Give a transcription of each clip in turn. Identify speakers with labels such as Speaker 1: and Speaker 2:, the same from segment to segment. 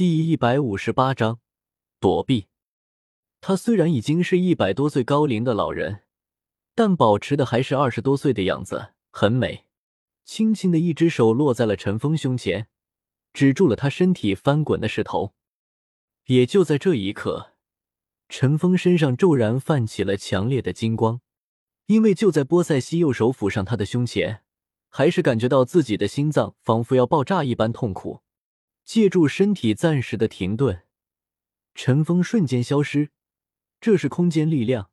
Speaker 1: 第一百五十八章躲避。他虽然已经是一百多岁高龄的老人，但保持的还是二十多岁的样子，很美。轻轻的一只手落在了陈峰胸前，止住了他身体翻滚的势头。也就在这一刻，陈峰身上骤然泛起了强烈的金光，因为就在波塞西右手抚上他的胸前，还是感觉到自己的心脏仿佛要爆炸一般痛苦。借助身体暂时的停顿，陈峰瞬间消失。这是空间力量，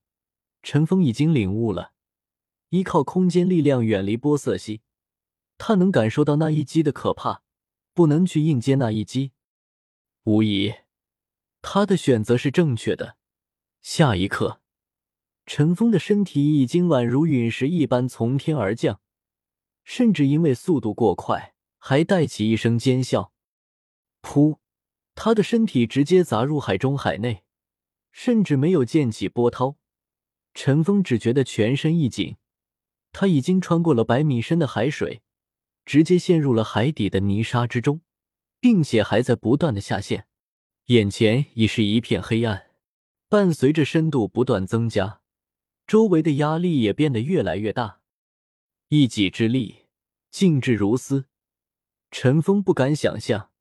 Speaker 1: 陈峰已经领悟了，依靠空间力量远离波瑟西，他能感受到那一击的可怕，不能去应接那一击。无疑，他的选择是正确的。下一刻，陈峰的身体已经宛如陨石一般从天而降，甚至因为速度过快，还带起一声尖笑。噗！他的身体直接砸入海中海内，甚至没有溅起波涛。陈峰只觉得全身一紧，他已经穿过了百米深的海水，直接陷入了海底的泥沙之中，并且还在不断的下陷。眼前已是一片黑暗，伴随着深度不断增加，周围的压力也变得越来越大。一己之力，静至如斯。陈峰不敢想象。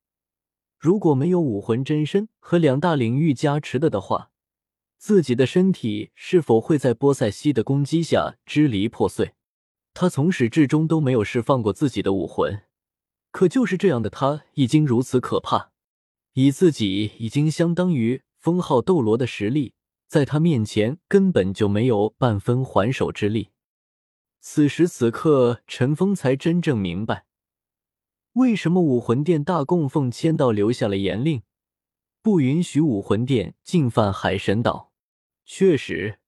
Speaker 1: 如果没有武魂真身和两大领域加持的的话，自己的身体是否会在波塞西的攻击下支离破碎？他从始至终都没有释放过自己的武魂，可就是这样的他已经如此可怕，以自己已经相当于封号斗罗的实力，在他面前根本就没有半分还手之力。此时此刻，陈峰才真正明白。为什么武魂殿大供奉签到留下了严令，不允许武魂殿进犯海神岛？确实，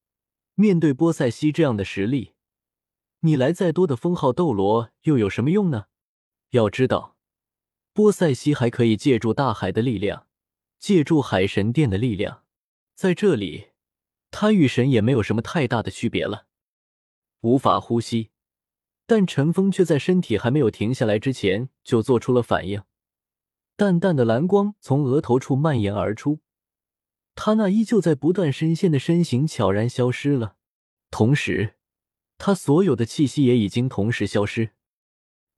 Speaker 1: 面对波塞西这样的实力，你来再多的封号斗罗又有什么用呢？要知道，波塞西还可以借助大海的力量，借助海神殿的力量，在这里，他与神也没有什么太大的区别了，无法呼吸。但陈峰却在身体还没有停下来之前就做出了反应，淡淡的蓝光从额头处蔓延而出，他那依旧在不断深陷的身形悄然消失了，同时，他所有的气息也已经同时消失。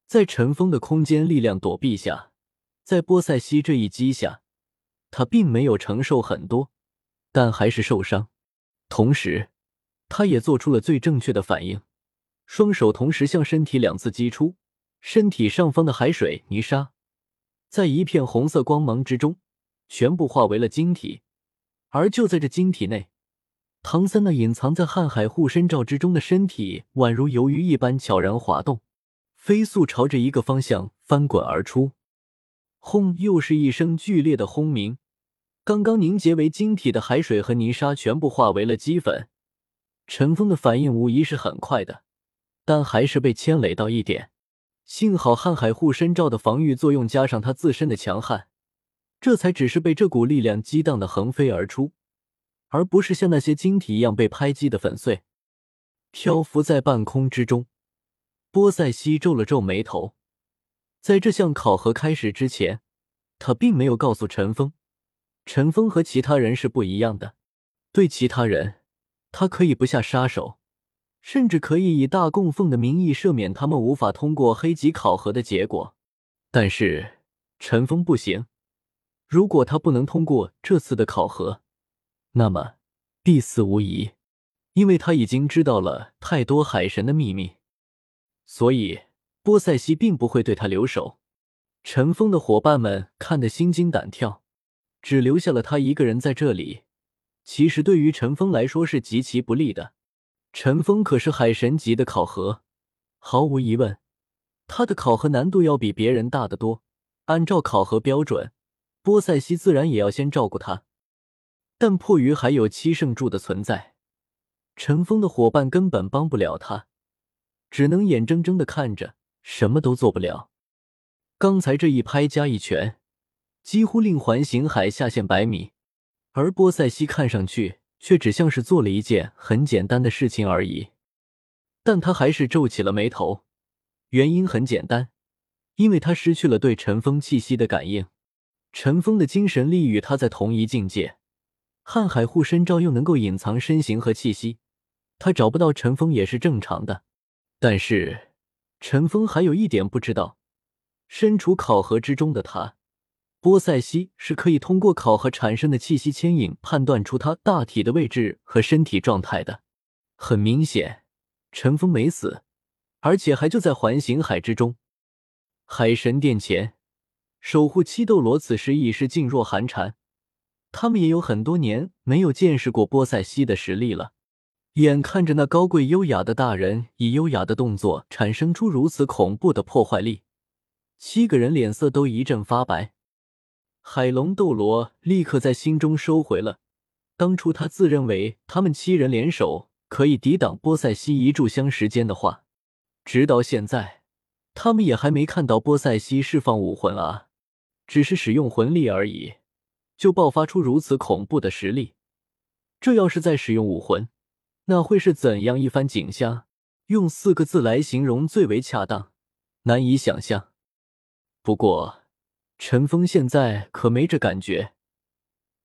Speaker 1: 在陈峰的空间力量躲避下，在波塞西这一击下，他并没有承受很多，但还是受伤。同时，他也做出了最正确的反应。双手同时向身体两次击出，身体上方的海水泥沙，在一片红色光芒之中，全部化为了晶体。而就在这晶体内，唐三那隐藏在瀚海护身罩之中的身体，宛如游鱼一般悄然滑动，飞速朝着一个方向翻滚而出。轰！又是一声剧烈的轰鸣，刚刚凝结为晶体的海水和泥沙全部化为了齑粉。陈峰的反应无疑是很快的。但还是被牵累到一点，幸好瀚海护身罩的防御作用加上他自身的强悍，这才只是被这股力量激荡的横飞而出，而不是像那些晶体一样被拍击的粉碎。漂浮在半空之中，波塞西皱了皱眉头，在这项考核开始之前，他并没有告诉陈峰，陈峰和其他人是不一样的，对其他人，他可以不下杀手。甚至可以以大供奉的名义赦免他们无法通过黑级考核的结果，但是陈峰不行。如果他不能通过这次的考核，那么必死无疑，因为他已经知道了太多海神的秘密，所以波塞西并不会对他留手。陈峰的伙伴们看得心惊胆跳，只留下了他一个人在这里。其实对于陈峰来说是极其不利的。陈峰可是海神级的考核，毫无疑问，他的考核难度要比别人大得多。按照考核标准，波塞西自然也要先照顾他。但迫于还有七圣柱的存在，陈峰的伙伴根本帮不了他，只能眼睁睁的看着，什么都做不了。刚才这一拍加一拳，几乎令环形海下陷百米，而波塞西看上去。却只像是做了一件很简单的事情而已，但他还是皱起了眉头。原因很简单，因为他失去了对尘封气息的感应。尘封的精神力与他在同一境界，瀚海护身罩又能够隐藏身形和气息，他找不到尘封也是正常的。但是陈峰还有一点不知道，身处考核之中的他，波塞西是可以通过考核产生的气息牵引判断出他大体的位置和身体状态的。很明显，陈峰没死，而且还就在环形海之中。海神殿前，守护七斗罗此时已是噤若寒蝉。他们也有很多年没有见识过波塞西的实力了。眼看着那高贵优雅的大人以优雅的动作产生出如此恐怖的破坏力，七个人脸色都一阵发白。海龙斗罗立刻在心中收回了当初他自认为他们七人联手可以抵挡波塞西一炷香时间的话，直到现在。他们也还没看到波塞西释放武魂啊，只是使用魂力而已，就爆发出如此恐怖的实力。这要是再使用武魂，那会是怎样一番景象？用四个字来形容最为恰当，难以想象。不过，陈峰现在可没这感觉，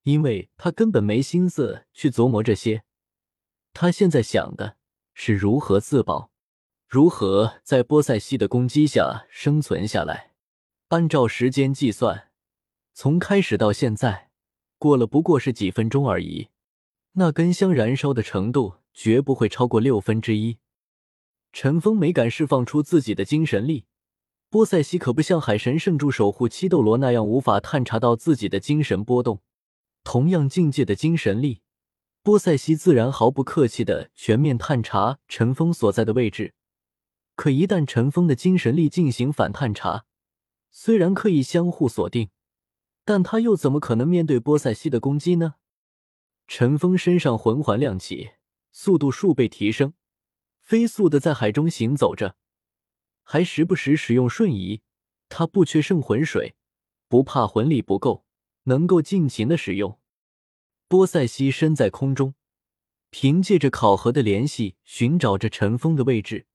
Speaker 1: 因为他根本没心思去琢磨这些。他现在想的是如何自保。如何在波塞西的攻击下生存下来？按照时间计算，从开始到现在，过了不过是几分钟而已。那根香燃烧的程度绝不会超过六分之一。陈峰没敢释放出自己的精神力，波塞西可不像海神圣柱守护七斗罗那样无法探查到自己的精神波动。同样境界的精神力，波塞西自然毫不客气的全面探查陈峰所在的位置。可一旦陈峰的精神力进行反探查，虽然可以相互锁定，但他又怎么可能面对波塞西的攻击呢？陈峰身上魂环亮起，速度数倍提升，飞速的在海中行走着，还时不时使用瞬移。他不缺圣魂水，不怕魂力不够，能够尽情的使用。波塞西身在空中，凭借着考核的联系，寻找着陈峰的位置。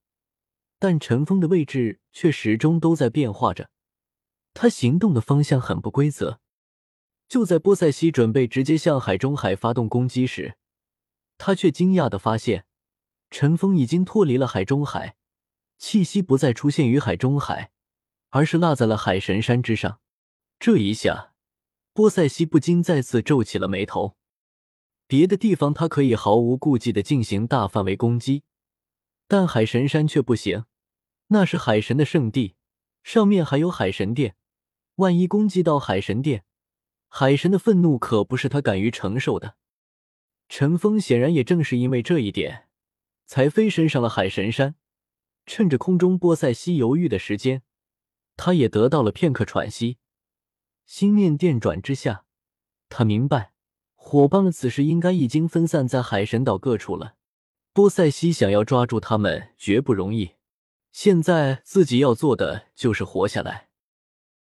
Speaker 1: 但陈峰的位置却始终都在变化着，他行动的方向很不规则。就在波塞西准备直接向海中海发动攻击时，他却惊讶的发现，陈峰已经脱离了海中海，气息不再出现于海中海，而是落在了海神山之上。这一下，波塞西不禁再次皱起了眉头。别的地方他可以毫无顾忌的进行大范围攻击，但海神山却不行。那是海神的圣地，上面还有海神殿。万一攻击到海神殿，海神的愤怒可不是他敢于承受的。陈峰显然也正是因为这一点，才飞身上了海神山。趁着空中波塞西犹豫的时间，他也得到了片刻喘息。心念电转之下，他明白，伙伴们此时应该已经分散在海神岛各处了。波塞西想要抓住他们，绝不容易。现在自己要做的就是活下来。